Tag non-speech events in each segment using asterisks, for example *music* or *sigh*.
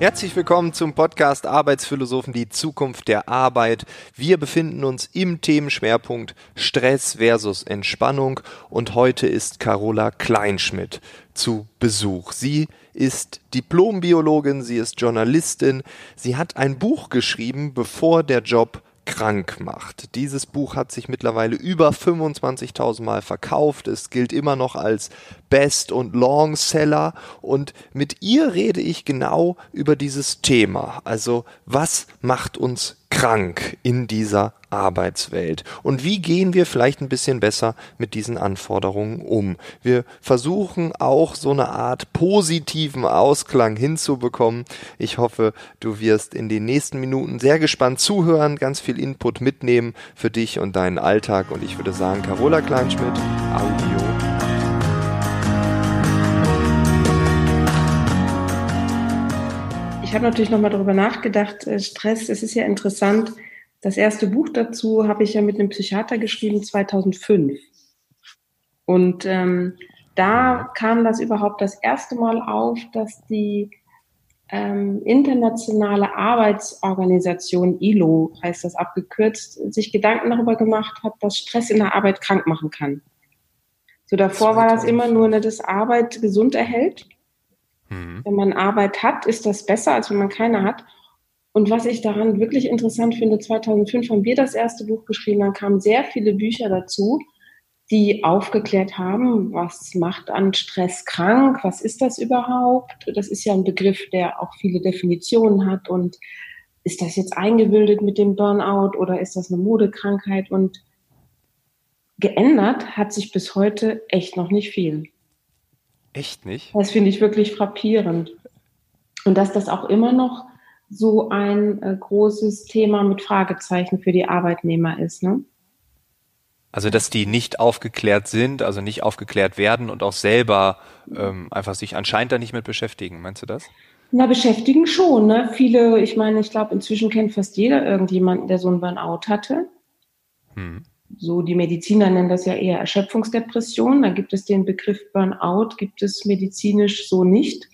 Herzlich willkommen zum Podcast Arbeitsphilosophen, die Zukunft der Arbeit. Wir befinden uns im Themenschwerpunkt Stress versus Entspannung und heute ist Carola Kleinschmidt zu Besuch. Sie ist Diplombiologin, sie ist Journalistin, sie hat ein Buch geschrieben, bevor der Job krank macht. Dieses Buch hat sich mittlerweile über 25.000 Mal verkauft. Es gilt immer noch als Best- und Longseller. Und mit ihr rede ich genau über dieses Thema. Also was macht uns krank in dieser Arbeitswelt? Und wie gehen wir vielleicht ein bisschen besser mit diesen Anforderungen um? Wir versuchen auch so eine Art positiven Ausklang hinzubekommen. Ich hoffe, du wirst in den nächsten Minuten sehr gespannt zuhören, ganz viel Input mitnehmen für dich und deinen Alltag. Und ich würde sagen, Carola Kleinschmidt, Audio. Ich habe natürlich nochmal darüber nachgedacht, äh, Stress, es ist ja interessant. Das erste Buch dazu habe ich ja mit einem Psychiater geschrieben, 2005. Und ähm, da kam das überhaupt das erste Mal auf, dass die ähm, internationale Arbeitsorganisation ILO, heißt das abgekürzt, sich Gedanken darüber gemacht hat, dass Stress in der Arbeit krank machen kann. So davor war das immer nur, ne, dass Arbeit gesund erhält. Mhm. Wenn man Arbeit hat, ist das besser, als wenn man keine hat. Und was ich daran wirklich interessant finde, 2005 haben wir das erste Buch geschrieben, dann kamen sehr viele Bücher dazu, die aufgeklärt haben, was macht an Stress krank, was ist das überhaupt? Das ist ja ein Begriff, der auch viele Definitionen hat und ist das jetzt eingebildet mit dem Burnout oder ist das eine Modekrankheit? Und geändert hat sich bis heute echt noch nicht viel. Echt nicht? Das finde ich wirklich frappierend. Und dass das auch immer noch so ein äh, großes Thema mit Fragezeichen für die Arbeitnehmer ist. Ne? Also dass die nicht aufgeklärt sind, also nicht aufgeklärt werden und auch selber ähm, einfach sich anscheinend da nicht mit beschäftigen. Meinst du das? Na, beschäftigen schon. Ne? Viele, ich meine, ich glaube, inzwischen kennt fast jeder irgendjemanden, der so einen Burnout hatte. Hm so die Mediziner nennen das ja eher Erschöpfungsdepression. Da gibt es den Begriff Burnout, gibt es medizinisch so nicht.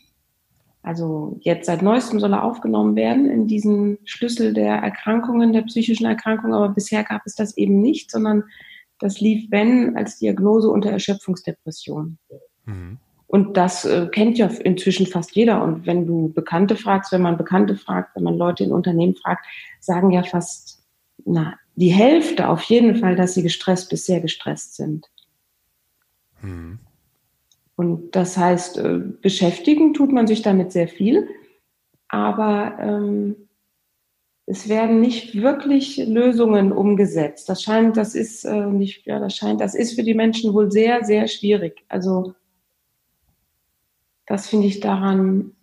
Also jetzt seit neuestem soll er aufgenommen werden in diesen Schlüssel der Erkrankungen, der psychischen Erkrankungen, aber bisher gab es das eben nicht, sondern das lief, wenn, als Diagnose unter Erschöpfungsdepression. Mhm. Und das äh, kennt ja inzwischen fast jeder. Und wenn du Bekannte fragst, wenn man Bekannte fragt, wenn man Leute in Unternehmen fragt, sagen ja fast, na, die Hälfte auf jeden Fall, dass sie gestresst bis sehr gestresst sind. Hm. Und das heißt, äh, beschäftigen tut man sich damit sehr viel, aber ähm, es werden nicht wirklich Lösungen umgesetzt. Das scheint, das ist äh, nicht, ja, das scheint, das ist für die Menschen wohl sehr, sehr schwierig. Also das finde ich daran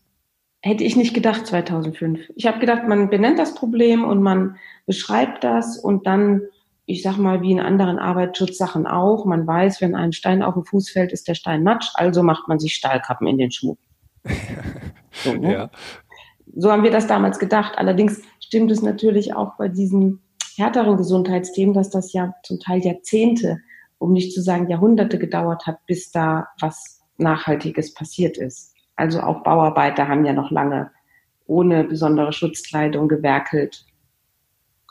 hätte ich nicht gedacht 2005. Ich habe gedacht, man benennt das Problem und man beschreibt das und dann, ich sag mal, wie in anderen Arbeitsschutzsachen auch, man weiß, wenn ein Stein auf den Fuß fällt, ist der Stein matsch, also macht man sich Stahlkappen in den Schuh. *laughs* so, ne? ja. so haben wir das damals gedacht. Allerdings stimmt es natürlich auch bei diesen härteren Gesundheitsthemen, dass das ja zum Teil Jahrzehnte, um nicht zu sagen Jahrhunderte gedauert hat, bis da was Nachhaltiges passiert ist. Also auch Bauarbeiter haben ja noch lange ohne besondere Schutzkleidung gewerkelt.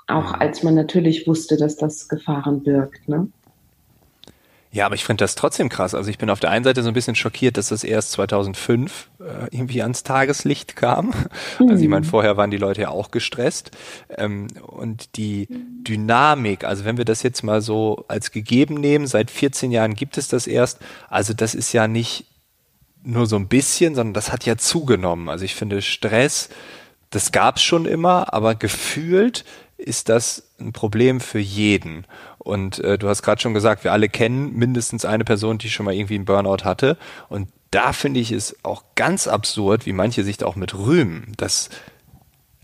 Auch als man natürlich wusste, dass das Gefahren birgt. Ne? Ja, aber ich finde das trotzdem krass. Also ich bin auf der einen Seite so ein bisschen schockiert, dass das erst 2005 äh, irgendwie ans Tageslicht kam. Mhm. Also ich meine, vorher waren die Leute ja auch gestresst. Ähm, und die Dynamik, also wenn wir das jetzt mal so als gegeben nehmen, seit 14 Jahren gibt es das erst. Also das ist ja nicht nur so ein bisschen, sondern das hat ja zugenommen. Also ich finde Stress, das gab es schon immer, aber gefühlt ist das ein Problem für jeden. Und äh, du hast gerade schon gesagt, wir alle kennen mindestens eine Person, die schon mal irgendwie einen Burnout hatte. Und da finde ich es auch ganz absurd, wie manche sich da auch mit rühmen, dass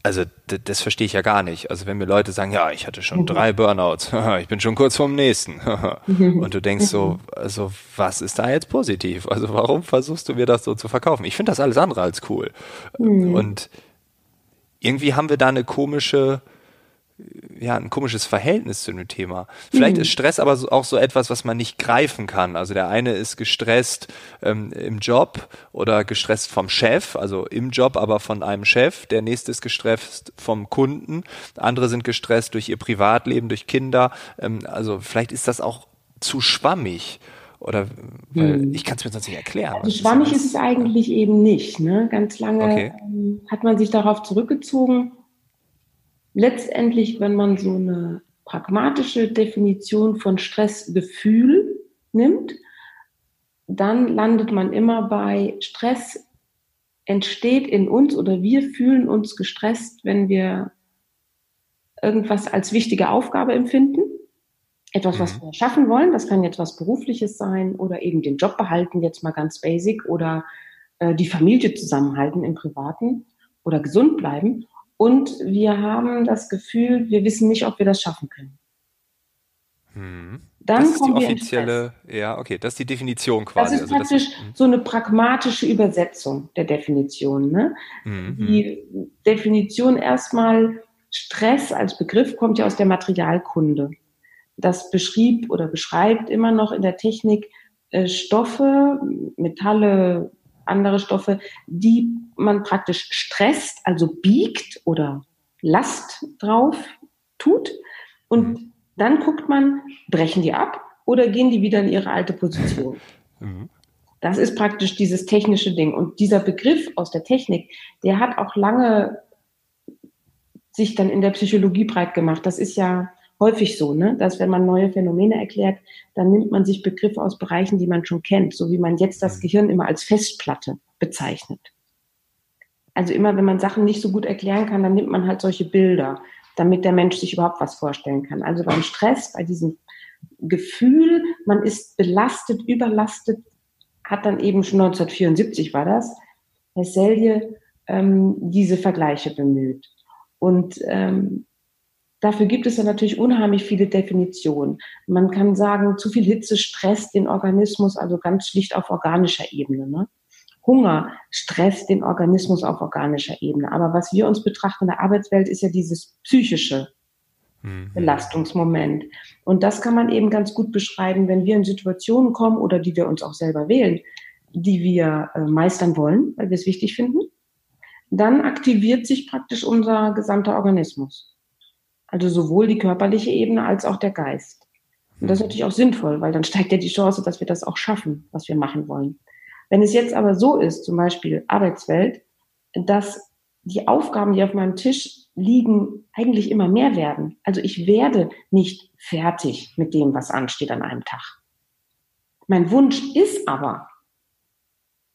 also das verstehe ich ja gar nicht. Also wenn mir Leute sagen, ja, ich hatte schon drei Burnouts, *laughs* ich bin schon kurz vorm nächsten. *laughs* Und du denkst so, also was ist da jetzt positiv? Also warum versuchst du mir das so zu verkaufen? Ich finde das alles andere als cool. Mhm. Und irgendwie haben wir da eine komische, ja, ein komisches Verhältnis zu dem Thema. Vielleicht mhm. ist Stress aber auch so etwas, was man nicht greifen kann. Also der eine ist gestresst ähm, im Job oder gestresst vom Chef, also im Job, aber von einem Chef. Der nächste ist gestresst vom Kunden. Andere sind gestresst durch ihr Privatleben, durch Kinder. Ähm, also vielleicht ist das auch zu schwammig. Oder weil hm. ich kann es mir sonst nicht erklären. Also schwammig ist, ist, es eigentlich eben nicht. Ne? Ganz lange okay. ähm, hat man sich darauf zurückgezogen. Letztendlich, wenn man so eine pragmatische Definition von Stressgefühl nimmt, dann landet man immer bei Stress entsteht in uns oder wir fühlen uns gestresst, wenn wir irgendwas als wichtige Aufgabe empfinden etwas, was mhm. wir schaffen wollen. Das kann jetzt was Berufliches sein oder eben den Job behalten, jetzt mal ganz basic oder äh, die Familie zusammenhalten im Privaten oder gesund bleiben. Und wir haben das Gefühl, wir wissen nicht, ob wir das schaffen können. Hm. Dann das ist die offizielle, ja, okay, das ist die Definition quasi. Das ist also praktisch das, hm. so eine pragmatische Übersetzung der Definition. Ne? Mhm. Die Definition erstmal Stress als Begriff kommt ja aus der Materialkunde das beschrieb oder beschreibt immer noch in der Technik äh, Stoffe, Metalle, andere Stoffe, die man praktisch stresst, also biegt oder Last drauf tut. Und mhm. dann guckt man, brechen die ab oder gehen die wieder in ihre alte Position. *laughs* Mhm. Das ist praktisch dieses technische Ding. Und dieser Begriff aus der Technik, der hat auch lange sich dann in der Psychologie breit gemacht. Das ist ja häufig so, ne? dass wenn man neue Phänomene erklärt, dann nimmt man sich Begriffe aus Bereichen, die man schon kennt, so wie man jetzt das mhm. Gehirn immer als Festplatte bezeichnet. Also immer, wenn man Sachen nicht so gut erklären kann, dann nimmt man halt solche Bilder, damit der Mensch sich überhaupt was vorstellen kann. Also beim Stress, bei diesem Gefühl, man ist belastet, überlastet, hat dann eben schon 1974 war das, Herr Selye ähm, diese Vergleiche bemüht. Und ähm, Dafür gibt es ja natürlich unheimlich viele Definitionen. Man kann sagen, zu viel Hitze stresst den Organismus, also ganz schlicht auf organischer Ebene. Ne? Hunger stresst den Organismus auf organischer Ebene. Aber was wir uns betrachten in der Arbeitswelt, ist ja dieses psychische mhm. Belastungsmoment. Und das kann man eben ganz gut beschreiben, wenn wir in Situationen kommen oder die wir uns auch selber wählen, die wir äh, meistern wollen, weil wir es wichtig finden. Dann aktiviert sich praktisch unser gesamter Organismus. Also sowohl die körperliche Ebene als auch der Geist. Und das ist natürlich auch sinnvoll, weil dann steigt ja die Chance, dass wir das auch schaffen, was wir machen wollen. Wenn es jetzt aber so ist, zum Beispiel Arbeitswelt, dass die Aufgaben, die auf meinem Tisch liegen, eigentlich immer mehr werden. Also ich werde nicht fertig mit dem, was ansteht an einem Tag. Mein Wunsch ist aber,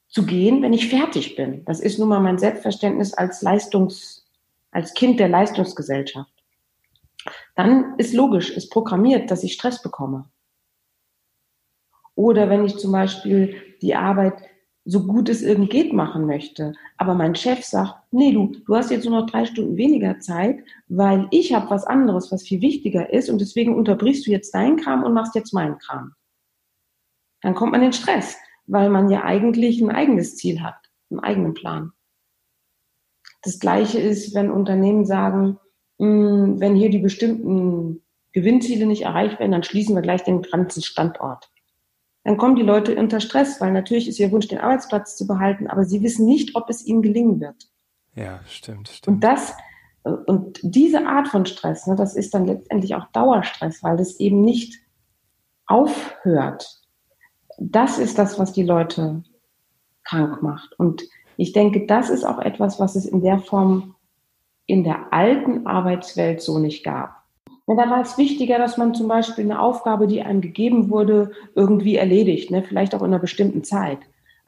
zu gehen, wenn ich fertig bin. Das ist nun mal mein Selbstverständnis als Leistungs, als Kind der Leistungsgesellschaft dann ist logisch, ist programmiert, dass ich Stress bekomme. Oder wenn ich zum Beispiel die Arbeit so gut es irgend geht machen möchte, aber mein Chef sagt, nee, du, du hast jetzt nur noch drei Stunden weniger Zeit, weil ich habe was anderes, was viel wichtiger ist und deswegen unterbrichst du jetzt deinen Kram und machst jetzt meinen Kram. Dann kommt man in Stress, weil man ja eigentlich ein eigenes Ziel hat, einen eigenen Plan. Das Gleiche ist, wenn Unternehmen sagen, hm, wenn hier die bestimmten Gewinnziele nicht erreicht werden, dann schließen wir gleich den ganzen Standort. Dann kommen die Leute unter Stress, weil natürlich ist ihr Wunsch, den Arbeitsplatz zu behalten, aber sie wissen nicht, ob es ihnen gelingen wird. Ja, stimmt, stimmt. Und das, und diese Art von Stress, ne, das ist dann letztendlich auch Dauerstress, weil das eben nicht aufhört. Das ist das, was die Leute krank macht. Und ich denke, das ist auch etwas, was es in der Form in der alten Arbeitswelt so nicht gab. Ja, da war es wichtiger, dass man zum Beispiel eine Aufgabe, die einem gegeben wurde, irgendwie erledigt, ne? vielleicht auch in einer bestimmten Zeit.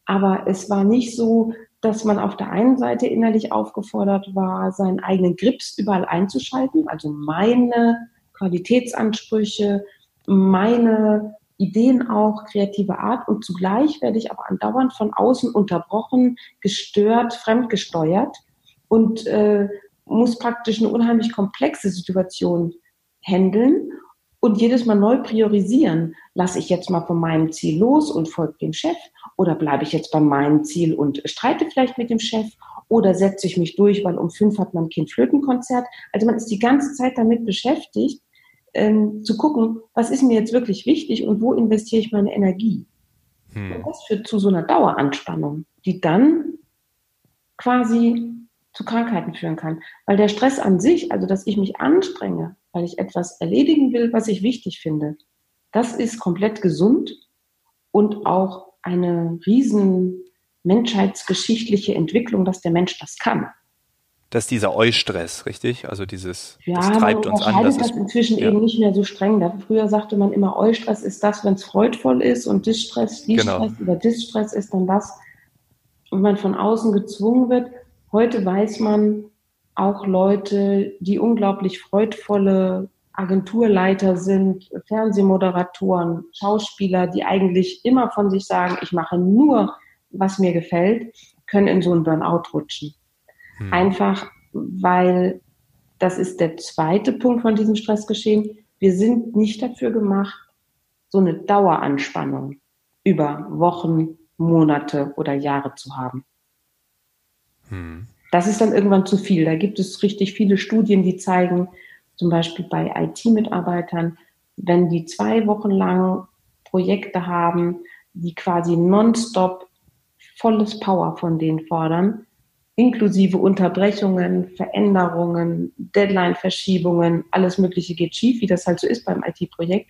Aber es war nicht so, dass man auf der einen Seite innerlich aufgefordert war, seinen eigenen Grips überall einzuschalten, also meine Qualitätsansprüche, meine Ideen auch, kreative Art und zugleich werde ich aber andauernd von außen unterbrochen, gestört, fremdgesteuert und äh, muss praktisch eine unheimlich komplexe Situation handeln und jedes Mal neu priorisieren. Lasse ich jetzt mal von meinem Ziel los und folge dem Chef oder bleibe ich jetzt bei meinem Ziel und streite vielleicht mit dem Chef oder setze ich mich durch, weil um fünf hat man ein Kind-Flötenkonzert. Also man ist die ganze Zeit damit beschäftigt, ähm, zu gucken, was ist mir jetzt wirklich wichtig und wo investiere ich meine Energie. Hm. Und das führt zu so einer Daueranspannung, die dann quasi zu Krankheiten führen kann. Weil der Stress an sich, also dass ich mich anstrenge, weil ich etwas erledigen will, was ich wichtig finde, das ist komplett gesund und auch eine riesen menschheitsgeschichtliche Entwicklung, dass der Mensch das kann. Das ist dieser Eustress, richtig? Also dieses, ja, das treibt uns an. Das ist inzwischen ja. eben nicht mehr so streng. Früher sagte man immer, Eustress ist das, wenn es freudvoll ist und Distress, Distress genau. oder Distress ist dann das, und man von außen gezwungen wird. Heute weiß man, auch Leute, die unglaublich freudvolle Agenturleiter sind, Fernsehmoderatoren, Schauspieler, die eigentlich immer von sich sagen, ich mache nur, was mir gefällt, können in so einen Burnout rutschen. Hm. Einfach, weil das ist der zweite Punkt von diesem Stressgeschehen. Wir sind nicht dafür gemacht, so eine Daueranspannung über Wochen, Monate oder Jahre zu haben. Das ist dann irgendwann zu viel. Da gibt es richtig viele Studien, die zeigen, zum Beispiel bei IT-Mitarbeitern, wenn die zwei Wochen lang Projekte haben, die quasi nonstop volles Power von denen fordern, inklusive Unterbrechungen, Veränderungen, Deadline-Verschiebungen, alles Mögliche geht schief, wie das halt so ist beim IT-Projekt,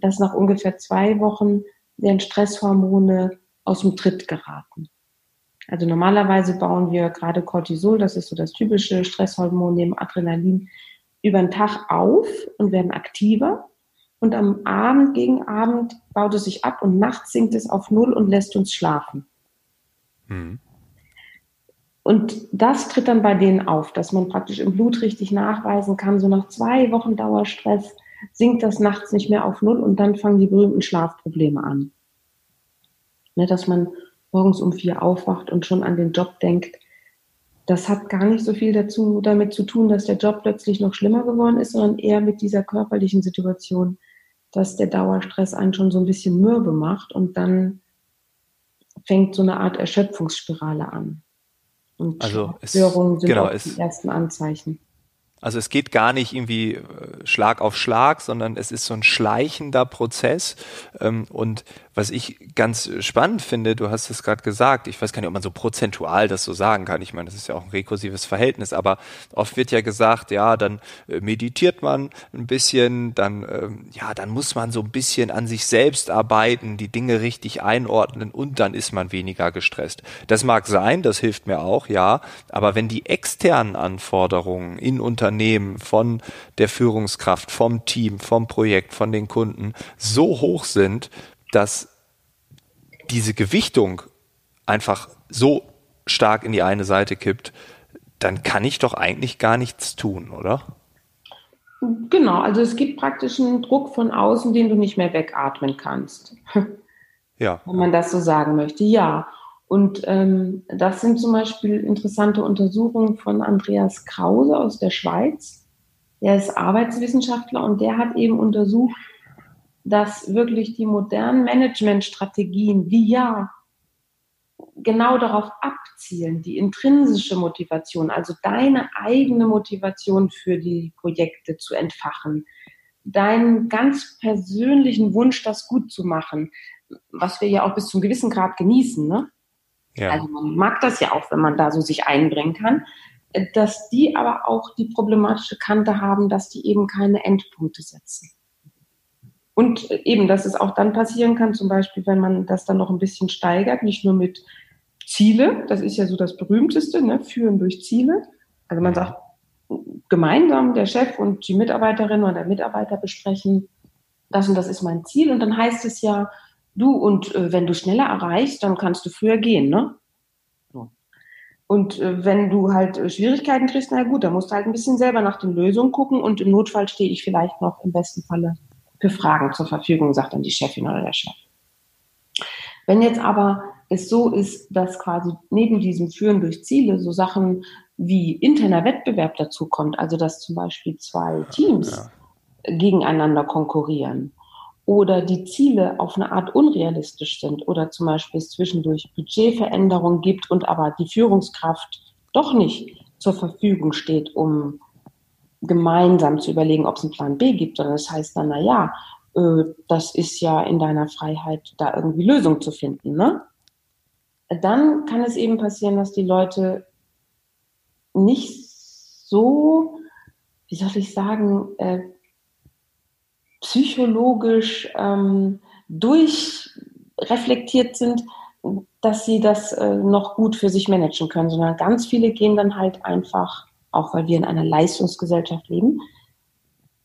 dass nach ungefähr zwei Wochen deren Stresshormone aus dem Tritt geraten. Also normalerweise bauen wir gerade Cortisol, das ist so das typische Stresshormon neben Adrenalin, über den Tag auf und werden aktiver. Und am Abend, gegen Abend baut es sich ab und nachts sinkt es auf Null und lässt uns schlafen. Mhm. Und das tritt dann bei denen auf, dass man praktisch im Blut richtig nachweisen kann, so nach zwei Wochen Dauerstress sinkt das nachts nicht mehr auf Null und dann fangen die berühmten Schlafprobleme an. Ne, dass man morgens um vier aufwacht und schon an den Job denkt, das hat gar nicht so viel dazu, damit zu tun, dass der Job plötzlich noch schlimmer geworden ist, sondern eher mit dieser körperlichen Situation, dass der Dauerstress einen schon so ein bisschen mürbe macht und dann fängt so eine Art Erschöpfungsspirale an. Und also Störungen sind genau, auch die ersten Anzeichen. Also es geht gar nicht irgendwie äh, Schlag auf Schlag, sondern es ist so ein schleichender Prozess. Ähm, und was ich ganz spannend finde, du hast es gerade gesagt, ich weiß gar nicht, ob man so prozentual das so sagen kann. Ich meine, das ist ja auch ein rekursives Verhältnis, aber oft wird ja gesagt, ja, dann äh, meditiert man ein bisschen, dann, ähm, ja, dann muss man so ein bisschen an sich selbst arbeiten, die Dinge richtig einordnen und dann ist man weniger gestresst. Das mag sein, das hilft mir auch, ja, aber wenn die externen Anforderungen in Unternehmen von der Führungskraft, vom Team, vom Projekt, von den Kunden so hoch sind, dass diese Gewichtung einfach so stark in die eine Seite kippt, dann kann ich doch eigentlich gar nichts tun, oder? Genau, also es gibt praktisch einen Druck von außen, den du nicht mehr wegatmen kannst. *laughs* Ja. Wenn man das so sagen möchte, ja. Und ähm, das sind zum Beispiel interessante Untersuchungen von Andreas Krause aus der Schweiz. Der ist Arbeitswissenschaftler und der hat eben untersucht, dass wirklich die modernen Managementstrategien, die ja genau darauf abzielen, die intrinsische Motivation, also deine eigene Motivation für die Projekte zu entfachen, deinen ganz persönlichen Wunsch, das gut zu machen, was wir ja auch bis zum gewissen Grad genießen. Ne? Ja. Also man mag das ja auch, wenn man da so sich einbringen kann, dass die aber auch die problematische Kante haben, dass die eben keine Endpunkte setzen. Und eben, dass es auch dann passieren kann, zum Beispiel, wenn man das dann noch ein bisschen steigert, nicht nur mit Ziele, das ist ja so das berühmteste, ne, führen durch Ziele. Also man sagt, gemeinsam der Chef und die Mitarbeiterin oder der Mitarbeiter besprechen, das und das ist mein Ziel. Und dann heißt es ja, du und äh, wenn du schneller erreichst, dann kannst du früher gehen, ne? Und äh, wenn du halt äh, Schwierigkeiten kriegst, na gut, dann musst du halt ein bisschen selber nach den Lösungen gucken und im Notfall stehe ich vielleicht noch im besten Falle für Fragen zur Verfügung, sagt dann die Chefin oder der Chef. Wenn jetzt aber es so ist, dass quasi neben diesem Führen durch Ziele so Sachen wie interner Wettbewerb dazu kommt, also dass zum Beispiel zwei Teams ja. gegeneinander konkurrieren oder die Ziele auf eine Art unrealistisch sind oder zum Beispiel es zwischendurch Budgetveränderungen gibt und aber die Führungskraft doch nicht zur Verfügung steht, um gemeinsam zu überlegen, ob es einen Plan B gibt, sondern das heißt dann, na ja, äh, das ist ja in deiner Freiheit, da irgendwie Lösungen zu finden, ne? Dann kann es eben passieren, dass die Leute nicht so, wie soll ich sagen, äh, psychologisch ähm, durchreflektiert sind, dass sie das äh, noch gut für sich managen können, sondern ganz viele gehen dann halt einfach, auch weil wir in einer Leistungsgesellschaft leben,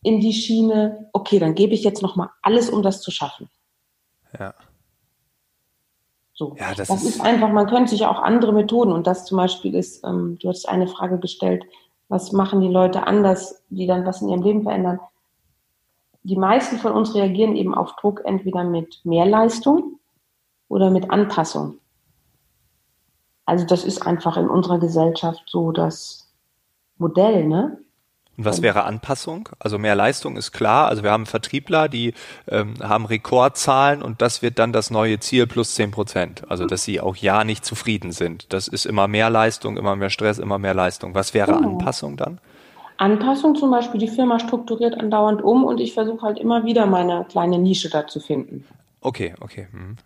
in die Schiene, okay, dann gebe ich jetzt noch mal alles, um das zu schaffen. Ja. So. Ja, das, das ist, ist, einfach, man könnte sich auch andere Methoden und das zum Beispiel ist, ähm, du hast eine Frage gestellt, was machen die Leute anders, die dann was in ihrem Leben verändern? Die meisten von uns reagieren eben auf Druck entweder mit Mehrleistung oder mit Anpassung. Also das ist einfach in unserer Gesellschaft so das Modell, ne? Und was wäre Anpassung? Also mehr Leistung ist klar. Also wir haben Vertriebler, die ähm, haben Rekordzahlen und das wird dann das neue Ziel plus zehn Prozent. Also dass sie auch ja nicht zufrieden sind. Das ist immer mehr Leistung, immer mehr Stress, immer mehr Leistung. Was wäre genau. Anpassung dann? Anpassung zum Beispiel, die Firma strukturiert andauernd um und ich versuche halt immer wieder meine kleine Nische da zu finden. Okay, okay. Hm.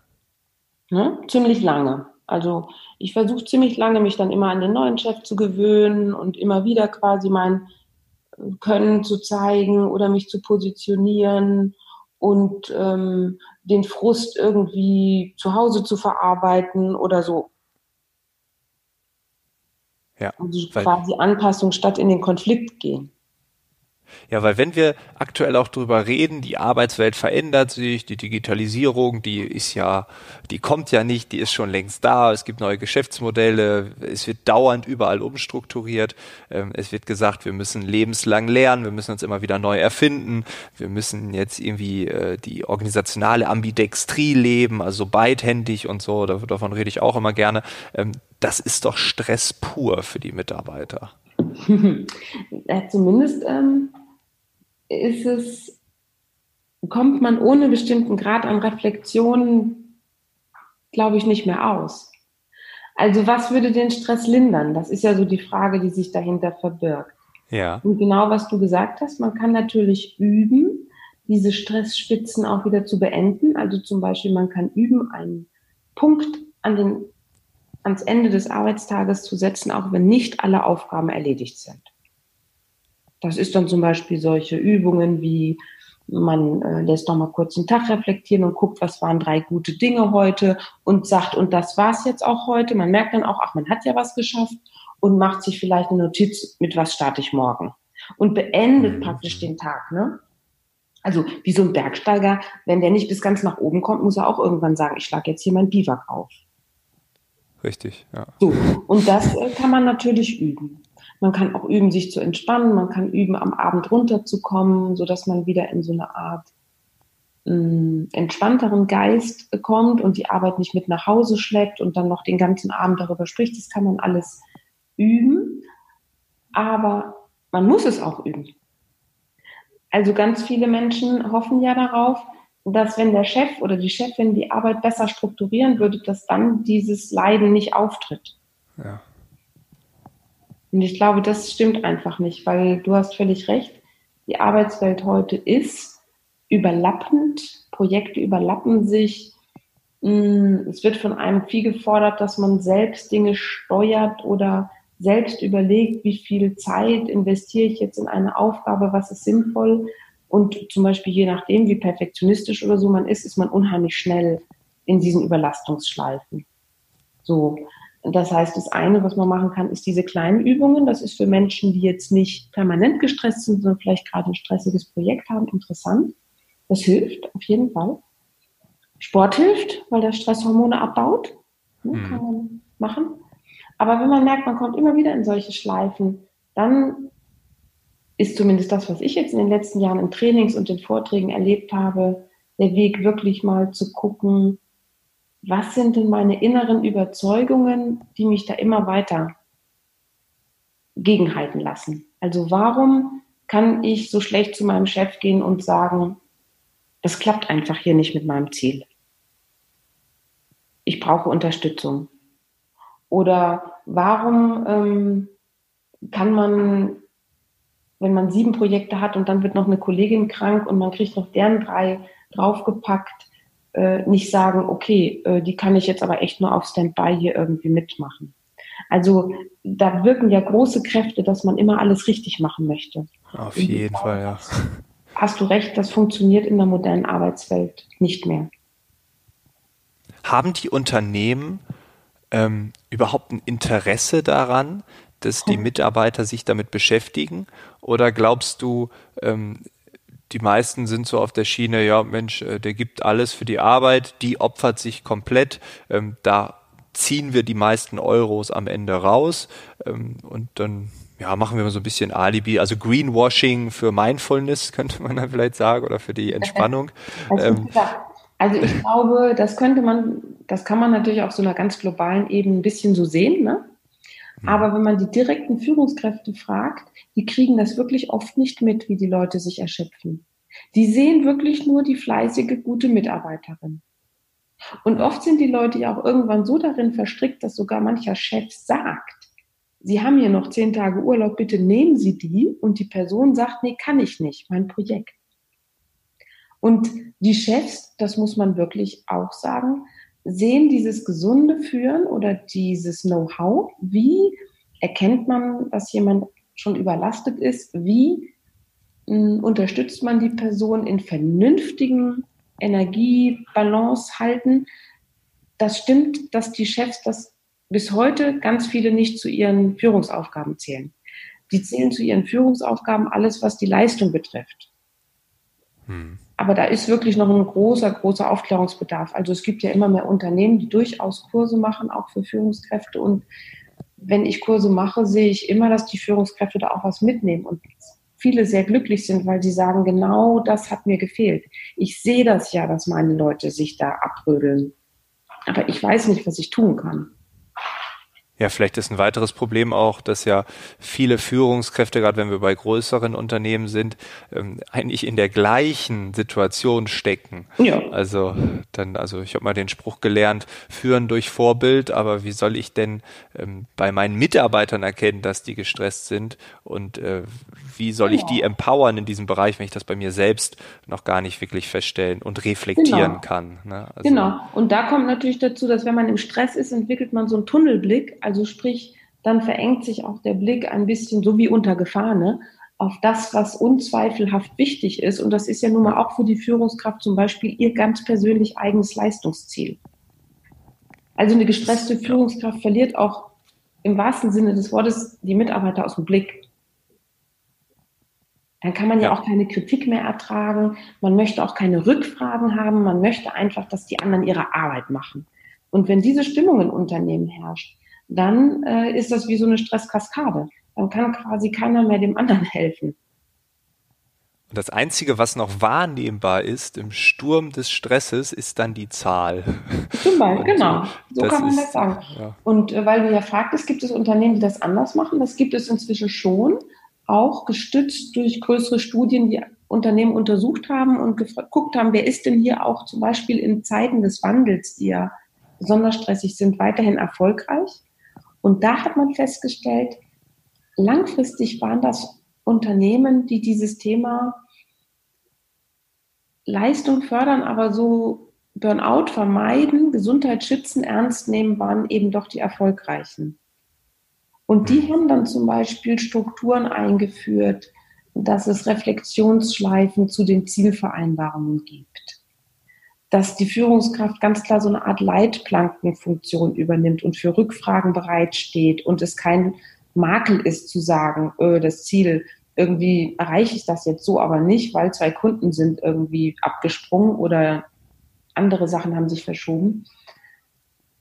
Ne? Ziemlich lange. Also ich versuche ziemlich lange, mich dann immer an den neuen Chef zu gewöhnen und immer wieder quasi mein können zu zeigen oder mich zu positionieren und ähm, den Frust irgendwie zu Hause zu verarbeiten oder so. Ja, also quasi Anpassung statt in den Konflikt gehen. Ja, weil wenn wir aktuell auch drüber reden, die Arbeitswelt verändert sich, die Digitalisierung, die ist ja, die kommt ja nicht, die ist schon längst da, es gibt neue Geschäftsmodelle, es wird dauernd überall umstrukturiert, ähm, es wird gesagt, wir müssen lebenslang lernen, wir müssen uns immer wieder neu erfinden, wir müssen jetzt irgendwie äh, die organisationale Ambidextrie leben, also beidhändig und so, davon rede ich auch immer gerne. Ähm, das ist doch Stress pur für die Mitarbeiter. *laughs* ja, zumindest ähm, ist es, kommt man ohne bestimmten Grad an Reflexion, glaube ich, nicht mehr aus. Also was würde den Stress lindern? Das ist ja so die Frage, die sich dahinter verbirgt. Ja. Und genau was du gesagt hast, man kann natürlich üben, diese Stressspitzen auch wieder zu beenden. Also zum Beispiel, man kann üben, einen Punkt an den, ans Ende des Arbeitstages zu setzen, auch wenn nicht alle Aufgaben erledigt sind. Das ist dann zum Beispiel solche Übungen wie man äh, lässt doch mal kurz einen Tag reflektieren und guckt, was waren drei gute Dinge heute und sagt, und das war's jetzt auch heute. Man merkt dann auch, ach, man hat ja was geschafft und macht sich vielleicht eine Notiz, mit was starte ich morgen. Und beendet mhm. praktisch den Tag, ne? Also wie so ein Bergsteiger, wenn der nicht bis ganz nach oben kommt, muss er auch irgendwann sagen, ich schlage jetzt hier mein Biwak auf. Richtig, ja. So, und das äh, kann man natürlich üben. Man kann auch üben, sich zu entspannen. Man kann üben, am Abend runterzukommen, so dass man wieder in so eine Art mh, mm, entspannteren Geist kommt und die Arbeit nicht mit nach Hause schleppt und dann noch den ganzen Abend darüber spricht. Das kann man alles üben. Aber man muss es auch üben. Also ganz viele Menschen hoffen ja darauf, dass wenn der Chef oder die Chefin die Arbeit besser strukturieren würde, dass dann dieses Leiden nicht auftritt. Ja. Und ich glaube, das stimmt einfach nicht, weil du hast völlig recht. Die Arbeitswelt heute ist überlappend. Projekte überlappen sich. Mm, es wird von einem viel gefordert, dass man selbst Dinge steuert oder selbst überlegt, wie viel Zeit investiere ich jetzt in eine Aufgabe, was ist sinnvoll. Und zum Beispiel je nachdem, wie perfektionistisch oder so man ist, ist man unheimlich schnell in diesen Überlastungsschleifen. So. Das heißt, das eine, was man machen kann, ist diese kleinen Übungen. Das ist für Menschen, die jetzt nicht permanent gestresst sind, sondern vielleicht gerade ein stressiges Projekt haben, interessant. Das hilft auf jeden Fall. Sport hilft, weil der Stresshormone abbaut. Ne, mhm. Kann man machen. Aber wenn man merkt, man kommt immer wieder in solche Schleifen, dann ist zumindest das, was ich jetzt in den letzten Jahren in Trainings und in Vorträgen erlebt habe, der Weg wirklich mal zu gucken, was sind denn meine inneren Überzeugungen, die mich da immer weiter gegenhalten lassen? Also warum kann ich so schlecht zu meinem Chef gehen und sagen, das klappt einfach hier nicht mit meinem Ziel? Ich brauche Unterstützung. Oder warum ähm, kann man, wenn man sieben Projekte hat und dann wird noch eine Kollegin krank und man kriegt noch deren drei draufgepackt, äh, nicht sagen, okay, äh, die kann ich jetzt aber echt nur auf Standby hier irgendwie mitmachen. Also da wirken ja große Kräfte, dass man immer alles richtig machen möchte. Auf jeden Fall, ja. Hast du recht, das funktioniert in der modernen Arbeitswelt nicht mehr. Haben die Unternehmen ähm, überhaupt ein Interesse daran, dass die hm. Mitarbeiter sich damit beschäftigen? Oder glaubst du, ähm, die meisten sind so auf der Schiene, ja, Mensch, äh, der gibt alles für die Arbeit, die opfert sich komplett, ähm, da ziehen wir die meisten Euros am Ende raus ähm, und dann ja, machen wir mal so ein bisschen Alibi, also Greenwashing für Mindfulness, *laughs* könnte man dann vielleicht sagen, oder für die Entspannung. *laughs* Also, ähm, also ich glaube, das könnte man, das kann man natürlich auf so einer ganz globalen Ebene ein bisschen so sehen, ne? Hm. Aber wenn man die direkten Führungskräfte fragt, die kriegen das wirklich oft nicht mit, wie die Leute sich erschöpfen. Die sehen wirklich nur die fleißige, gute Mitarbeiterin. Und oft sind die Leute ja auch irgendwann so darin verstrickt, dass sogar mancher Chef sagt, Sie haben hier noch zehn Tage Urlaub, bitte nehmen Sie die. Und die Person sagt, nee, kann ich nicht, mein Projekt. Und die Chefs, das muss man wirklich auch sagen, sehen dieses gesunde Führen oder dieses Know-how. Wie erkennt man, dass jemand schon überlastet ist? Wie mh, hm, unterstützt man die Person in vernünftigen Energiebalance halten? Das stimmt, dass die Chefs das bis heute ganz viele nicht zu ihren Führungsaufgaben zählen. Die zählen zu ihren Führungsaufgaben alles, was die Leistung betrifft. Hm. Aber da ist wirklich noch ein großer, großer Aufklärungsbedarf. Also es gibt ja immer mehr Unternehmen, die durchaus Kurse machen, auch für Führungskräfte. Und wenn ich Kurse mache, sehe ich immer, dass die Führungskräfte da auch was mitnehmen und viele sehr glücklich sind, weil sie sagen, genau das hat mir gefehlt. Ich sehe das ja, dass meine Leute sich da abrödeln. Aber ich weiß nicht, was ich tun kann. Ja, vielleicht ist ein weiteres Problem auch, dass ja viele Führungskräfte, gerade wenn wir bei größeren Unternehmen sind, ähm, eigentlich in der gleichen Situation stecken. Ja. Also dann, also ich habe mal den Spruch gelernt, führen durch Vorbild, aber wie soll ich denn ähm, bei meinen Mitarbeitern erkennen, dass die gestresst sind und äh, wie soll ich die empowern in diesem Bereich, wenn ich das bei mir selbst noch gar nicht wirklich feststellen und reflektieren genau. kann. Ne? Also, genau. Und da kommt natürlich dazu, dass wenn man im Stress ist, entwickelt man so einen Tunnelblick also sprich, dann verengt sich auch der Blick ein bisschen, so wie unter Gefahr, ne, auf das, was unzweifelhaft wichtig ist. Und das ist ja nun mal auch für die Führungskraft zum Beispiel ihr ganz persönlich eigenes Leistungsziel. Also eine gestresste Führungskraft verliert auch im wahrsten Sinne des Wortes die Mitarbeiter aus dem Blick. Dann kann man ja auch keine Kritik mehr ertragen. Man möchte auch keine Rückfragen haben. Man möchte einfach, dass die anderen ihre Arbeit machen. Und wenn diese Stimmung im Unternehmen herrscht, dann äh, ist das wie so eine Stresskaskade. Dann kann quasi keiner mehr dem anderen *laughs* helfen. Und das Einzige, was noch wahrnehmbar ist im Sturm des Stresses, ist dann die Zahl. *laughs* Zum Beispiel, *laughs* genau. So kann man ist, das sagen. Ja. Und äh, weil du ja fragtest, gibt es Unternehmen, die das anders machen? Das gibt es inzwischen schon, auch gestützt durch größere Studien, die Unternehmen untersucht haben und geguckt haben, wer ist denn hier auch zum Beispiel in Zeiten des Wandels, die ja besonders stressig sind, weiterhin erfolgreich. Und da hat man festgestellt, langfristig waren das Unternehmen, die dieses Thema Leistung fördern, aber so Burnout vermeiden, Gesundheit schützen, ernst nehmen, waren eben doch die erfolgreichen. Und die haben dann zum Beispiel Strukturen eingeführt, dass es Reflexionsschleifen zu den Zielvereinbarungen gibt dass die Führungskraft ganz klar so eine Art Leitplankenfunktion übernimmt und für Rückfragen bereitsteht und es kein Makel ist zu sagen, öh, das Ziel, irgendwie erreiche ich das jetzt so aber nicht, weil zwei Kunden sind irgendwie abgesprungen oder andere Sachen haben sich verschoben.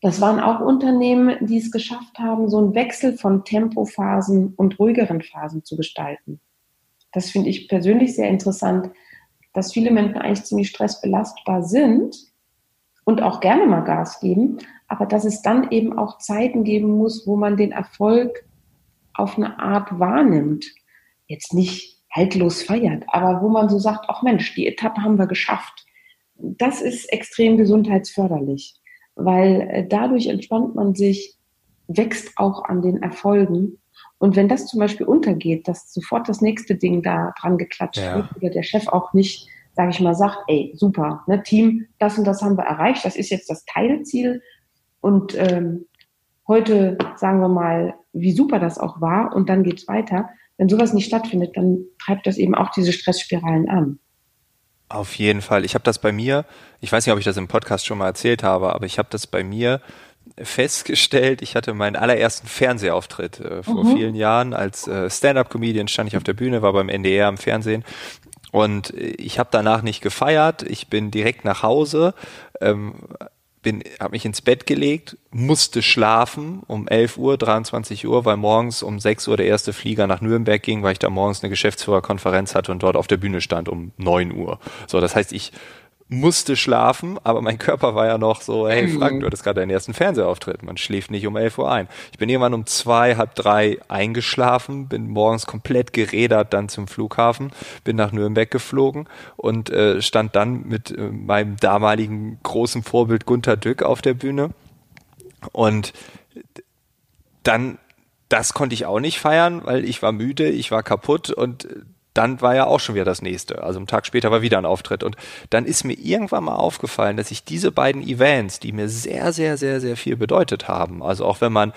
Das waren auch Unternehmen, die es geschafft haben, so einen Wechsel von Tempophasen und ruhigeren Phasen zu gestalten. Das finde ich persönlich sehr interessant, dass viele Menschen eigentlich ziemlich stressbelastbar sind und auch gerne mal Gas geben, aber dass es dann eben auch Zeiten geben muss, wo man den Erfolg auf eine Art wahrnimmt. Jetzt nicht haltlos feiert, aber wo man so sagt, ach Mensch, die Etappe haben wir geschafft. Das ist extrem gesundheitsförderlich, weil äh, dadurch entspannt man sich wächst auch an den Erfolgen. Und wenn das zum Beispiel untergeht, dass sofort das nächste Ding da dran geklatscht ja. wird oder der Chef auch nicht, sage ich mal, sagt, ey, super, ne, Team, das und das haben wir erreicht, das ist jetzt das Teilziel. Und ähm, heute sagen wir mal, wie super das auch war und dann geht's weiter. Wenn sowas nicht stattfindet, dann treibt das eben auch diese Stressspiralen an. Auf jeden Fall. Ich habe das bei mir, ich weiß nicht, ob ich das im Podcast schon mal erzählt habe, aber ich habe das bei mir festgestellt, ich hatte meinen allerersten Fernsehauftritt äh, vor mhm. vielen Jahren als äh, Stand-up-Comedian, stand ich auf der Bühne, war beim NDR am Fernsehen und ich habe danach nicht gefeiert, ich bin direkt nach Hause, ähm, bin, habe mich ins Bett gelegt, musste schlafen um 11 Uhr, 23 Uhr, weil morgens um 6 Uhr der erste Flieger nach Nürnberg ging, weil ich da morgens eine Geschäftsführerkonferenz hatte und dort auf der Bühne stand um 9 Uhr. So, das heißt, ich musste schlafen, aber mein Körper war ja noch so, hey mhm. Frank, du hattest gerade deinen ersten Fernsehauftritt, man schläft nicht um 11 Uhr ein. Ich bin irgendwann um zwei, halb drei eingeschlafen, bin morgens komplett gerädert dann zum Flughafen, bin nach Nürnberg geflogen und äh, stand dann mit äh, meinem damaligen großen Vorbild Gunther Dück auf der Bühne und dann das konnte ich auch nicht feiern, weil ich war müde, ich war kaputt und dann war ja auch schon wieder das nächste. Also einen Tag später war wieder ein Auftritt. Und dann ist mir irgendwann mal aufgefallen, dass ich diese beiden Events, die mir sehr, sehr, sehr, sehr viel bedeutet haben, also auch wenn man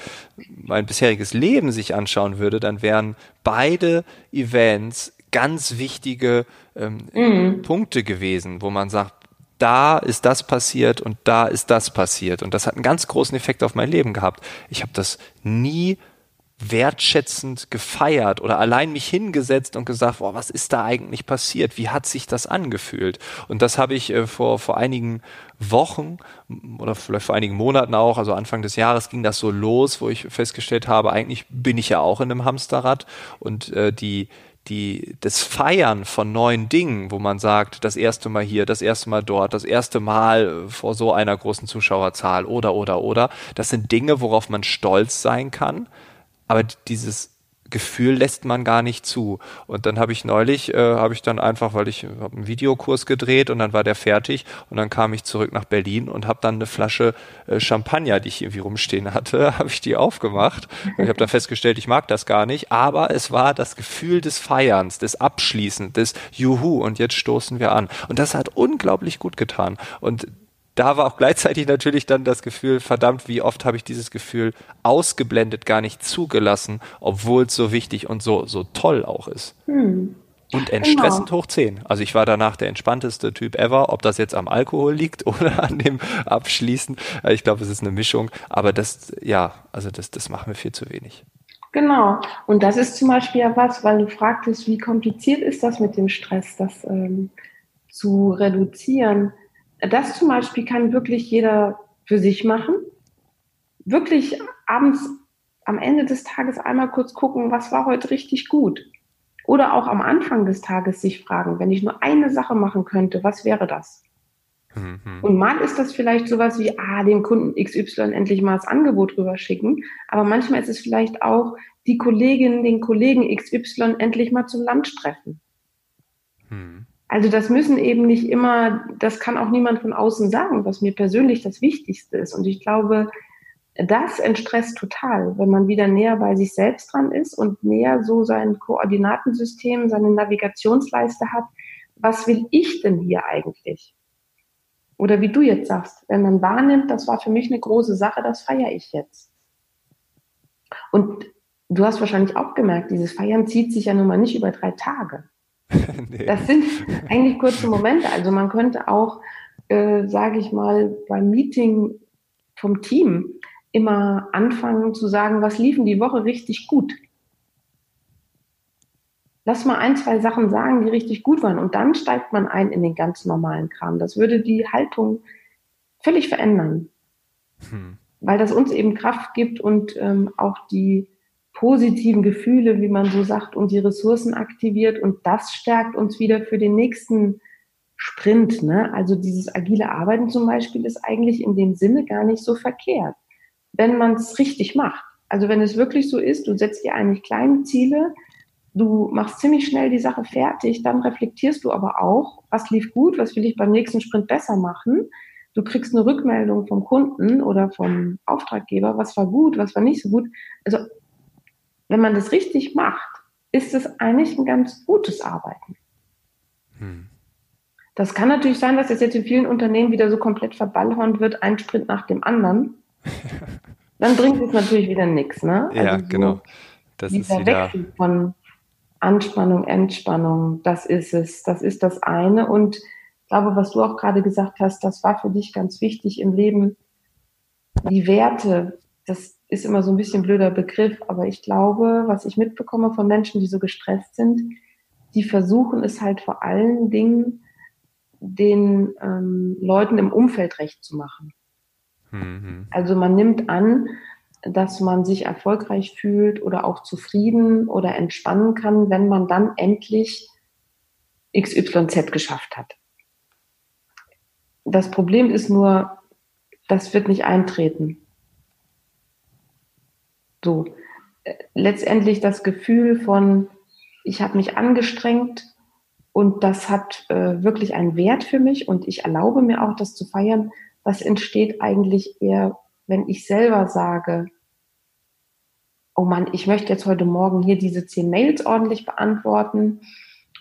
mein bisheriges Leben sich anschauen würde, dann wären beide Events ganz wichtige ähm, mhm. Punkte gewesen, wo man sagt, da ist das passiert und da ist das passiert. Und das hat einen ganz großen Effekt auf mein Leben gehabt. Ich habe das nie wertschätzend gefeiert oder allein mich hingesetzt und gesagt, boah, was ist da eigentlich passiert? Wie hat sich das angefühlt? Und das habe ich äh, vor, vor einigen Wochen oder vielleicht vor einigen Monaten auch, also Anfang des Jahres ging das so los, wo ich festgestellt habe, eigentlich bin ich ja auch in einem Hamsterrad und äh, die, die, das Feiern von neuen Dingen, wo man sagt, das erste Mal hier, das erste Mal dort, das erste Mal vor so einer großen Zuschauerzahl oder, oder, oder, das sind Dinge, worauf man stolz sein kann aber dieses Gefühl lässt man gar nicht zu. Und dann habe ich neulich, äh, habe ich dann einfach, weil ich habe einen Videokurs gedreht und dann war der fertig und dann kam ich zurück nach Berlin und habe dann eine Flasche äh, Champagner, die ich irgendwie rumstehen hatte, *laughs* habe ich die aufgemacht. Und ich habe dann festgestellt, ich mag das gar nicht, aber es war das Gefühl des Feierns, des Abschließens, des Juhu und jetzt stoßen wir an. Und das hat unglaublich gut getan. Und da war auch gleichzeitig natürlich dann das Gefühl, verdammt, wie oft habe ich dieses Gefühl ausgeblendet, gar nicht zugelassen, obwohl es so wichtig und so, so toll auch ist. Hm. Und entstressend genau. hoch 10. Also ich war danach der entspannteste Typ ever, ob das jetzt am Alkohol liegt *laughs* oder an dem Abschließen. Ich glaube, es ist eine Mischung. Aber das, ja, also das, das machen wir viel zu wenig. Genau. Und das ist zum Beispiel ja was, weil du fragtest, wie kompliziert ist das mit dem Stress, das ähm, zu reduzieren das zum Beispiel kann wirklich jeder für sich machen. Wirklich abends am Ende des Tages einmal kurz gucken, was war heute richtig gut. Oder auch am Anfang des Tages sich fragen, wenn ich nur eine Sache machen könnte, was wäre das? Mhm. Und mal ist das vielleicht sowas wie, ah, dem Kunden XY endlich mal das Angebot rüberschicken. Aber manchmal ist es vielleicht auch, die Kollegin, den Kollegen XY endlich mal zum Lunch treffen. Mhm. Also das müssen eben nicht immer, das kann auch niemand von außen sagen, was mir persönlich das Wichtigste ist. Und ich glaube, das entstresst total, wenn man wieder näher bei sich selbst dran ist und näher so sein Koordinatensystem, seine Navigationsleiste hat. Was will ich denn hier eigentlich? Oder wie du jetzt sagst, wenn man wahrnimmt, das war für mich eine große Sache, das feiere ich jetzt. Und du hast wahrscheinlich auch gemerkt, dieses Feiern zieht sich ja nun mal nicht über drei Tage. *laughs* nee. Das sind eigentlich kurze Momente. Also man könnte auch, äh, sage ich mal, beim Meeting vom Team immer anfangen zu sagen, was liefen die Woche richtig gut. Lass mal ein, zwei Sachen sagen, die richtig gut waren. Und dann steigt man ein in den ganz normalen Kram. Das würde die Haltung völlig verändern. Hm. Weil das uns eben Kraft gibt und ähm, auch die positiven Gefühle, wie man so sagt, und die Ressourcen aktiviert und das stärkt uns wieder für den nächsten Sprint. Ne? Also dieses agile Arbeiten zum Beispiel ist eigentlich in dem Sinne gar nicht so verkehrt, wenn man es richtig macht. Also wenn es wirklich so ist, du setzt dir eigentlich kleine Ziele, du machst ziemlich schnell die Sache fertig, dann reflektierst du aber auch, was lief gut, was will ich beim nächsten Sprint besser machen, du kriegst eine Rückmeldung vom Kunden oder vom Auftraggeber, was war gut, was war nicht so gut. Also wenn man das richtig macht, ist es eigentlich ein ganz gutes Arbeiten. Hm. Das kann natürlich sein, dass das jetzt in vielen Unternehmen wieder so komplett verballhornt wird, ein Sprint nach dem anderen. *laughs* Dann bringt es natürlich wieder nichts. Ne? Also ja, so genau. Das dieser ist wieder... Wechsel von Anspannung, Entspannung, das ist es. Das ist das eine. Und ich glaube, was du auch gerade gesagt hast, das war für dich ganz wichtig im Leben. Die Werte, das ist immer so ein bisschen ein blöder Begriff, aber ich glaube, was ich mitbekomme von Menschen, die so gestresst sind, die versuchen es halt vor allen Dingen den ähm, Leuten im Umfeld recht zu machen. Mhm. Also man nimmt an, dass man sich erfolgreich fühlt oder auch zufrieden oder entspannen kann, wenn man dann endlich XYZ geschafft hat. Das Problem ist nur, das wird nicht eintreten. So, letztendlich das Gefühl von, ich habe mich angestrengt und das hat äh, wirklich einen Wert für mich und ich erlaube mir auch, das zu feiern. Das entsteht eigentlich eher, wenn ich selber sage, oh Mann, ich möchte jetzt heute Morgen hier diese zehn Mails ordentlich beantworten,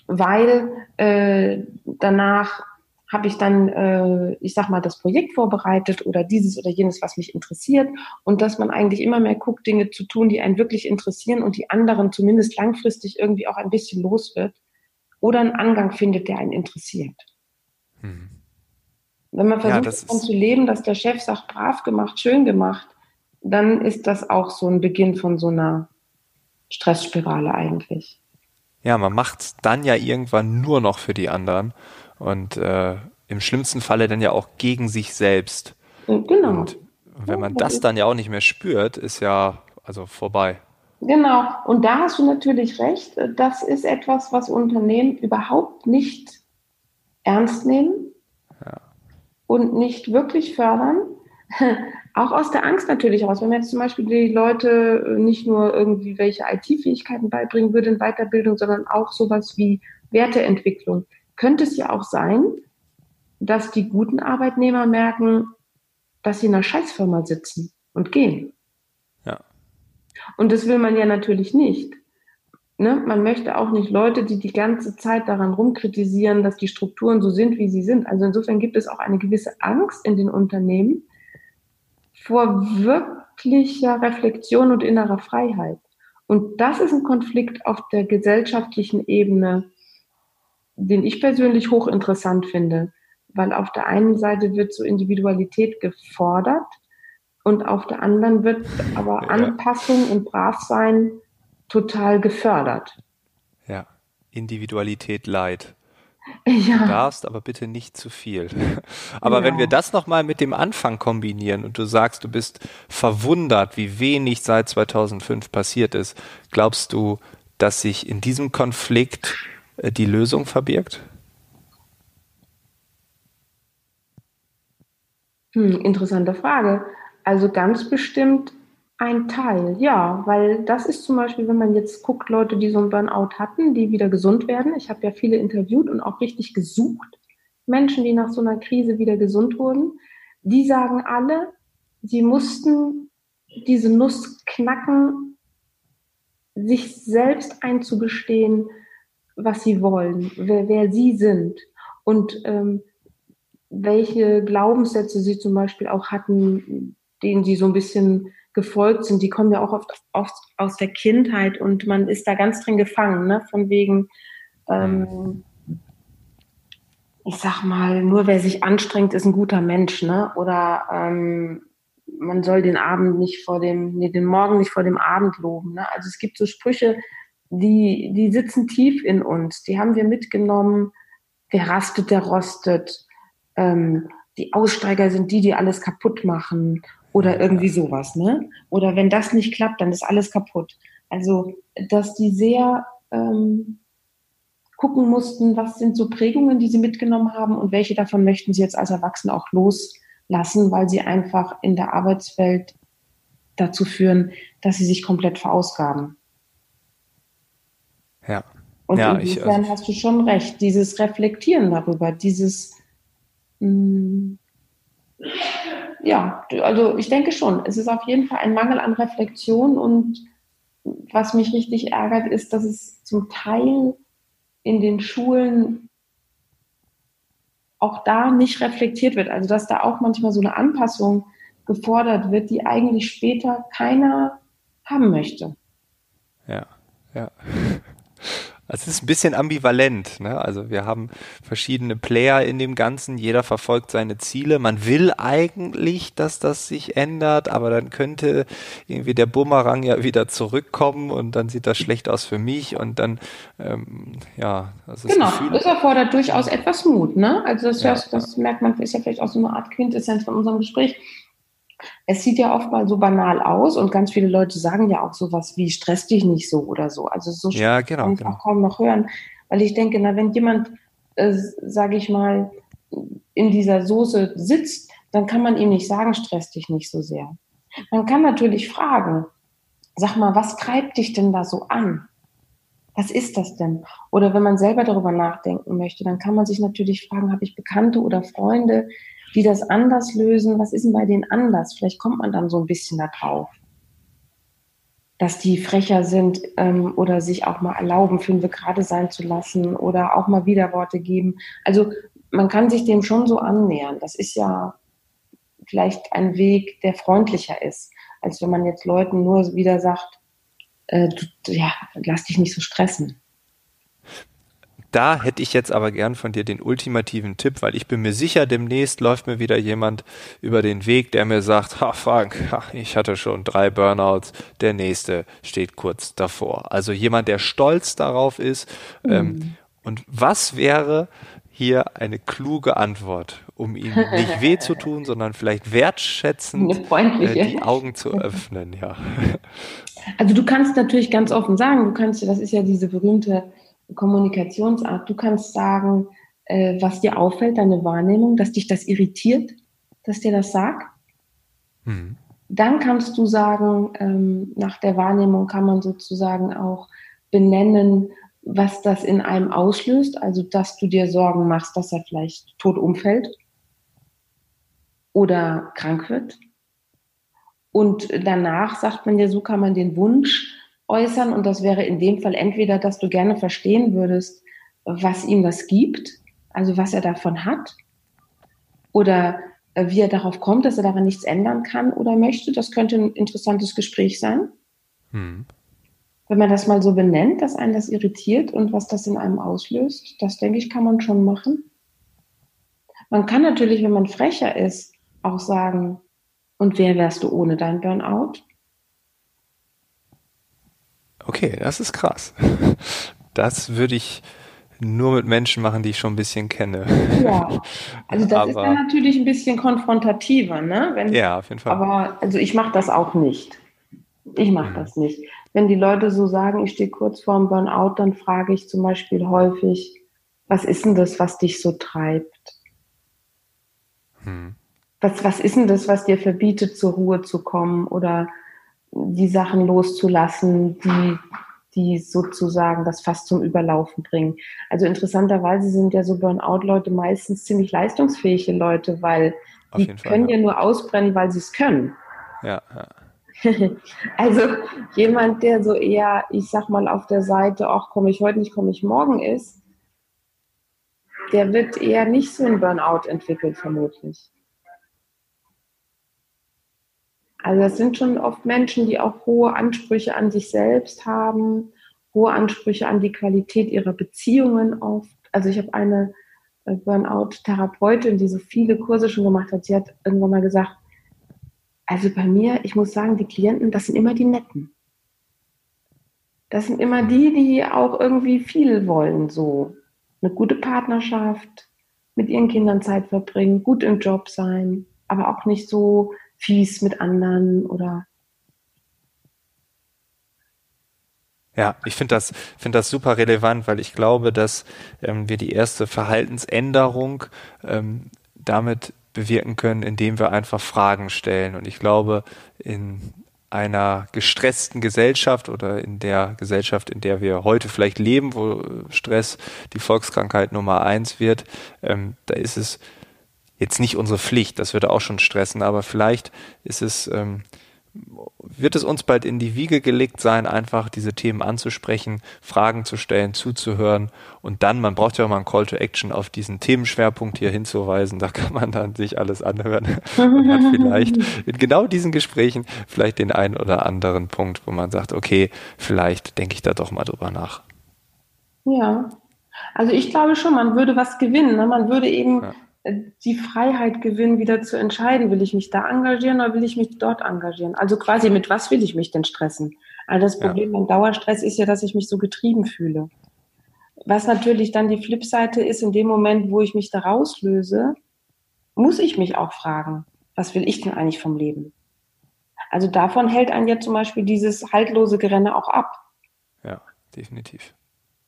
weil äh, danach habe ich dann, äh, ich sag mal, das Projekt vorbereitet oder dieses oder jenes, was mich interessiert. Und dass man eigentlich immer mehr guckt, Dinge zu tun, die einen wirklich interessieren und die anderen zumindest langfristig irgendwie auch ein bisschen los wird. Oder einen Angang findet, der einen interessiert. Hm. Wenn man versucht, ja, davon zu leben, dass der Chef sagt, brav gemacht, schön gemacht, dann ist das auch so ein Beginn von so einer Stressspirale eigentlich. Ja, man macht dann ja irgendwann nur noch für die anderen und äh, im schlimmsten Falle dann ja auch gegen sich selbst. Genau. Und wenn man das dann ja auch nicht mehr spürt, ist ja also vorbei. Genau. Und da hast du natürlich recht. Das ist etwas, was Unternehmen überhaupt nicht ernst nehmen ja. und nicht wirklich fördern. *laughs* Auch aus der Angst natürlich raus. Wenn man jetzt zum Beispiel die Leute nicht nur irgendwie welche IT-Fähigkeiten beibringen würde in Weiterbildung, sondern auch sowas wie Werteentwicklung, könnte es ja auch sein, dass die guten Arbeitnehmer merken, dass sie in einer Scheißfirma sitzen und gehen. Ja. Und das will man ja natürlich nicht. Ne? Man möchte auch nicht Leute, die die ganze Zeit daran rumkritisieren, dass die Strukturen so sind, wie sie sind. Also insofern gibt es auch eine gewisse Angst in den Unternehmen, vor wirklicher Reflexion und innerer Freiheit. Und das ist ein Konflikt auf der gesellschaftlichen Ebene, den ich persönlich hochinteressant finde, weil auf der einen Seite wird so Individualität gefordert und auf der anderen wird aber ja. Anpassung und Bravsein total gefördert. Ja, Individualität leid. Ja. Du darfst aber bitte nicht zu viel. *laughs* aber ja. wenn wir das nochmal mit dem Anfang kombinieren und du sagst, du bist verwundert, wie wenig seit 2005 passiert ist, glaubst du, dass sich in diesem Konflikt die Lösung verbirgt? Hm, interessante Frage. Also ganz bestimmt ein Teil, ja, weil das ist zum Beispiel, wenn man jetzt guckt, Leute, die so ein Burnout hatten, die wieder gesund werden. Ich habe ja viele interviewt und auch richtig gesucht. Menschen, die nach so einer Krise wieder gesund wurden, die sagen alle, sie mussten diese Nuss knacken, sich selbst einzugestehen, was sie wollen, wer, wer sie sind und ähm, welche Glaubenssätze sie zum Beispiel auch hatten, denen sie so ein bisschen gefolgt sind, die kommen ja auch oft, oft aus der Kindheit und man ist da ganz drin gefangen, ne? von wegen, ähm, ich sag mal, nur wer sich anstrengt, ist ein guter Mensch, ne? Oder ähm, man soll den Abend nicht vor dem, nee, den Morgen nicht vor dem Abend loben. Ne? Also es gibt so Sprüche, die, die sitzen tief in uns, die haben wir mitgenommen. Wer rastet, der rostet. Ähm, die Aussteiger sind die, die alles kaputt machen oder irgendwie sowas, ne? Oder wenn das nicht klappt, dann ist alles kaputt. Also, dass die sehr ähm, gucken mussten, was sind so Prägungen, die sie mitgenommen haben und welche davon möchten sie jetzt als Erwachsene auch loslassen, weil sie einfach in der Arbeitswelt dazu führen, dass sie sich komplett verausgaben. Ja. Und ja, insofern ich, also hast du schon recht, dieses Reflektieren darüber, dieses mh, mm, Ja, also ich denke schon. Es ist auf jeden Fall ein Mangel an Reflexion und was mich richtig ärgert, ist, dass es zum Teil in den Schulen auch da nicht reflektiert wird. Also dass da auch manchmal so eine Anpassung gefordert wird, die eigentlich später keiner haben möchte. Ja, ja. Es ist ein bisschen ambivalent. Ne? Also wir haben verschiedene Player in dem Ganzen, jeder verfolgt seine Ziele. Man will eigentlich, dass das sich ändert, aber dann könnte irgendwie der Bumerang ja wieder zurückkommen und dann sieht das schlecht aus für mich und dann, ähm, ja. Das genau, Gefühl, das erfordert durchaus etwas Mut. Ne? Also das, ja, das merkt man, ist ja vielleicht auch so eine Art Quintessenz von unserem Gespräch es sieht ja oft mal so banal aus und ganz viele Leute sagen ja auch sowas wie stress dich nicht so oder so. Also so ja, genau, kann ich genau. auch kaum noch hören, weil ich denke, na wenn jemand, äh, sage ich mal, in dieser Soße sitzt, dann kann man ihm nicht sagen, stress dich nicht so sehr. Man kann natürlich fragen, sag mal, was treibt dich denn da so an? Was ist das denn? Oder wenn man selber darüber nachdenken möchte, dann kann man sich natürlich fragen, habe ich Bekannte oder Freunde, die das anders lösen. Was ist denn bei denen anders? Vielleicht kommt man dann so ein bisschen da drauf. Dass die frecher sind ähm, oder sich auch mal erlauben, fünf gerade sein zu lassen oder auch mal Widerworte geben. Also man kann sich dem schon so annähern. Das ist ja vielleicht ein Weg, der freundlicher ist, als wenn man jetzt Leuten nur wieder sagt, äh, du, ja, lass dich nicht so stressen. Da hätte ich jetzt aber gern von dir den ultimativen Tipp, weil ich bin mir sicher, demnächst läuft mir wieder jemand über den Weg, der mir sagt, ha Frank, ich hatte schon drei Burnouts, der nächste steht kurz davor. Also jemand, der stolz darauf ist. Mhm. Ähm, und was wäre hier eine kluge Antwort, um ihm nicht weh zu tun, sondern vielleicht wertschätzend *laughs* äh, die Augen zu *laughs* öffnen, ja. Also du kannst natürlich ganz offen sagen, du kannst, das ist ja diese berühmte Kommunikationsart. Du kannst sagen, äh, was dir auffällt, deine Wahrnehmung, dass dich das irritiert, dass dir das sagt. Mhm. Dann kannst du sagen, ähm, nach der Wahrnehmung kann man sozusagen auch benennen, was das in einem auslöst, also dass du dir Sorgen machst, dass er vielleicht tot umfällt oder krank wird. Und danach sagt man ja, so kann man den Wunsch äußern und das wäre in dem Fall entweder, dass du gerne verstehen würdest, was ihm das gibt, also was er davon hat, oder äh, wie er darauf kommt, dass er daran nichts ändern kann oder möchte. Das könnte ein interessantes Gespräch sein. Hm. Wenn man das mal so benennt, dass einen das irritiert und was das in einem auslöst, das denke ich, kann man schon machen. Man kann natürlich, wenn man frecher ist, auch sagen, und wer wärst du ohne dein Burnout? Okay, das ist krass. *laughs* Das würde ich nur mit Menschen machen, die ich schon ein bisschen kenne. Ja, also das aber, ist dann natürlich ein bisschen konfrontativer, ne? Wenn, ja, auf jeden Fall. Aber also ich mache das auch nicht. Ich mache mhm. das nicht. Wenn die Leute so sagen, ich stehe kurz vorm Burnout, dann frage ich zum Beispiel häufig, was ist denn das, was dich so treibt? Hm. Was, was ist denn das, was dir verbietet, zur Ruhe zu kommen? Oder die Sachen loszulassen, die, die sozusagen das fast zum Überlaufen bringen. Also interessanterweise sind ja so Burnout-Leute meistens ziemlich leistungsfähige Leute, weil Auf die können ja. ja nur ausbrennen, weil sie es können. Ja, ja. *laughs* also jemand, der so eher, ich sag mal, auf der Seite, ach, komme ich heute nicht, komme ich morgen ist, der wird eher nicht so ein Burnout entwickeln, vermutlich. Also das sind schon oft Menschen, die auch hohe Ansprüche an sich selbst haben, hohe Ansprüche an die Qualität ihrer Beziehungen oft. Also ich habe eine äh, Burnout-Therapeutin, die so viele Kurse schon gemacht hat. Sie hat irgendwann mal gesagt, also bei mir, ich muss sagen, die Klienten, das sind immer die Netten. Das sind immer die, die auch irgendwie viel wollen, so eine gute Partnerschaft, mit ihren Kindern Zeit verbringen, gut im Job sein, aber auch nicht so fies mit anderen oder Ja, ich finde das, finde das super relevant, weil ich glaube, dass ähm, wir die erste Verhaltensänderung ähm, damit bewirken können, indem wir einfach Fragen stellen. Und ich glaube, in einer gestressten Gesellschaft oder in der Gesellschaft, in der wir heute vielleicht leben, wo Stress die Volkskrankheit Nummer eins wird, ähm, da ist es jetzt nicht unsere Pflicht, das würde auch schon stressen, aber vielleicht ist es, ähm, wird es uns bald in die Wiege gelegt sein, einfach diese Themen anzusprechen, Fragen zu stellen, zuzuhören und dann, man braucht ja auch mal einen Call to Action auf diesen Themenschwerpunkt hier hinzuweisen, da kann man dann sich alles anhören und hat vielleicht in genau diesen Gesprächen vielleicht den einen oder anderen Punkt, wo man sagt, okay, vielleicht denke ich da doch mal drüber nach. Ja, also ich glaube schon, man würde was gewinnen. Ne? Man würde eben ja die Freiheit gewinnen, wieder zu entscheiden, will ich mich da engagieren oder will ich mich dort engagieren? Also quasi mit was will ich mich denn stressen? Also das Problem ja. beim Dauerstress ist ja, dass ich mich so getrieben fühle. Was natürlich dann die Flipseite ist, in dem Moment, wo ich mich da rauslöse, muss ich mich auch fragen, was will ich denn eigentlich vom Leben? Also davon hält einen ja zum Beispiel dieses haltlose Gerenne auch ab. Ja, definitiv.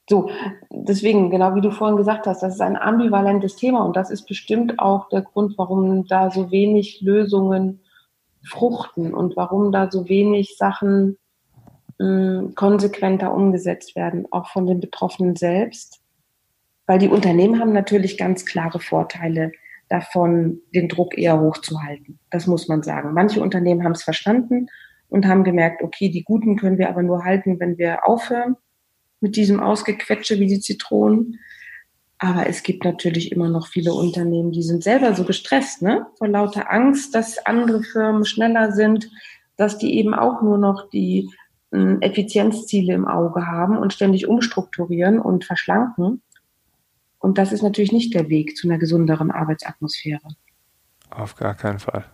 So, deswegen, genau wie du vorhin gesagt hast, das ist ein ambivalentes Thema und das ist bestimmt auch der Grund, warum da so wenig Lösungen fruchten und warum da so wenig Sachen mh, hm, konsequenter umgesetzt werden, auch von den Betroffenen selbst. Weil die Unternehmen haben natürlich ganz klare Vorteile davon, den Druck eher hochzuhalten. Das muss man sagen. Manche Unternehmen haben es verstanden und haben gemerkt, okay, die Guten können wir aber nur halten, wenn wir aufhören mit diesem Ausgequetsche wie die Zitronen. Aber es gibt natürlich immer noch viele Unternehmen, die sind selber so gestresst, ne? Vor lauter Angst, dass andere Firmen schneller sind, dass die eben auch nur noch die äh, Effizienzziele im Auge haben und ständig umstrukturieren und verschlanken. Und das ist natürlich nicht der Weg zu einer gesünderen Arbeitsatmosphäre. Auf gar keinen Fall.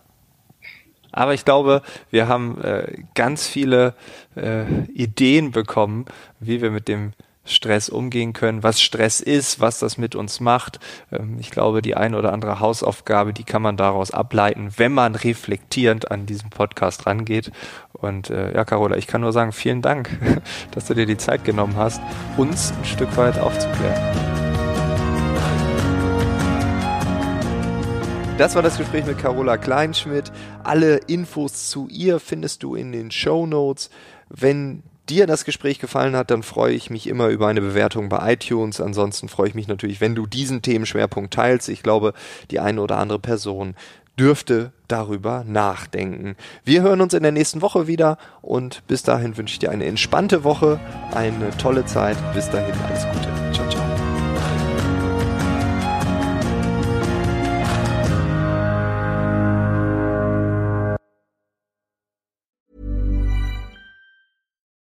Aber ich glaube, wir haben äh, ganz viele äh, Ideen bekommen, wie wir mit dem Stress umgehen können, was Stress ist, was das mit uns macht. Ähm, ich glaube, die ein oder andere Hausaufgabe, die kann man daraus ableiten, wenn man reflektierend an diesem Podcast rangeht. Und äh, ja, Carola, ich kann nur sagen, vielen Dank, *laughs* dass du dir die Zeit genommen hast, uns ein Stück weit aufzuklären. Das war das Gespräch mit Carola Kleinschmidt. Alle Infos zu ihr findest du in den Show Notes. Wenn dir das Gespräch gefallen hat, dann freue ich mich immer über eine Bewertung bei iTunes. Ansonsten freue ich mich natürlich, wenn du diesen Themenschwerpunkt teilst. Ich glaube, die eine oder andere Person dürfte darüber nachdenken. Wir hören uns in der nächsten Woche wieder und bis dahin wünsche ich dir eine entspannte Woche, eine tolle Zeit. Bis dahin alles Gute.